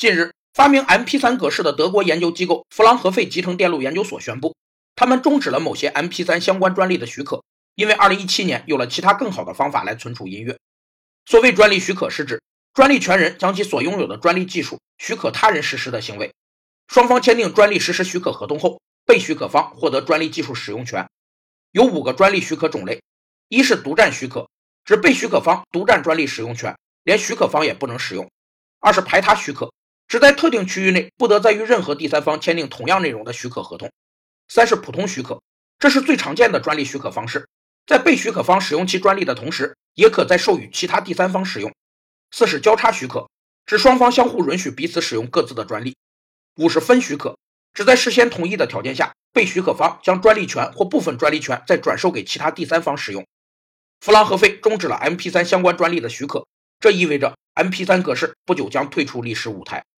近日，发明 MP3 格式的德国研究机构弗朗和费集成电路研究所宣布，他们终止了某些 MP3 相关专利的许可，因为2017年有了其他更好的方法来存储音乐。所谓专利许可，是指专利权人将其所拥有的专利技术许可他人实施的行为。双方签订专利实施许可合同后，被许可方获得专利技术使用权。有五个专利许可种类：一是独占许可，指被许可方独占专利使用权，连许可方也不能使用；二是排他许可。只在特定区域内不得再与任何第三方签订同样内容的许可合同。三是普通许可，这是最常见的专利许可方式，在被许可方使用其专利的同时，也可再授予其他第三方使用。四是交叉许可，指双方相互允许彼此使用各自的专利。五是分许可，指在事先同意的条件下，被许可方将专利权或部分专利权再转授给其他第三方使用。弗朗和费终止了 MP3 相关专利的许可，这意味着 MP3 格式不久将退出历史舞台。